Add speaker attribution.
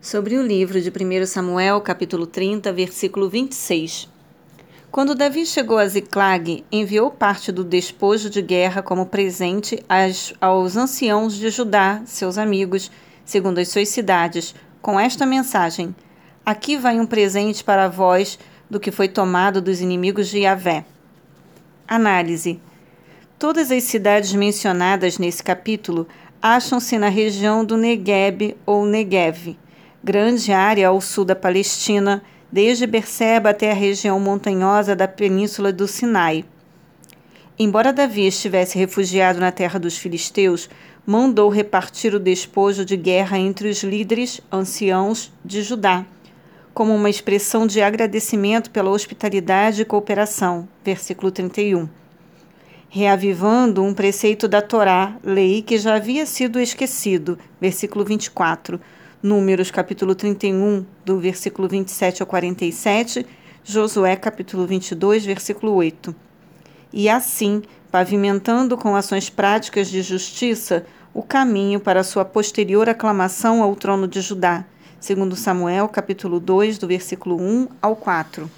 Speaker 1: sobre o livro de 1 Samuel, capítulo 30, versículo 26. Quando Davi chegou a Ziclag, enviou parte do despojo de guerra como presente aos anciãos de Judá, seus amigos, segundo as suas cidades, com esta mensagem: Aqui vai um presente para vós do que foi tomado dos inimigos de Yahvé. Análise: Todas as cidades mencionadas nesse capítulo acham-se na região do Negueb ou Negev grande área ao sul da Palestina, desde Berseba até a região montanhosa da península do Sinai. Embora Davi estivesse refugiado na terra dos filisteus, mandou repartir o despojo de guerra entre os líderes anciãos de Judá, como uma expressão de agradecimento pela hospitalidade e cooperação. Versículo 31. Reavivando um preceito da Torá, lei que já havia sido esquecido. Versículo 24 Números capítulo 31, do versículo 27 ao 47, Josué capítulo 22, versículo 8. E assim, pavimentando com ações práticas de justiça o caminho para sua posterior aclamação ao trono de Judá, segundo Samuel capítulo 2, do versículo 1 ao 4.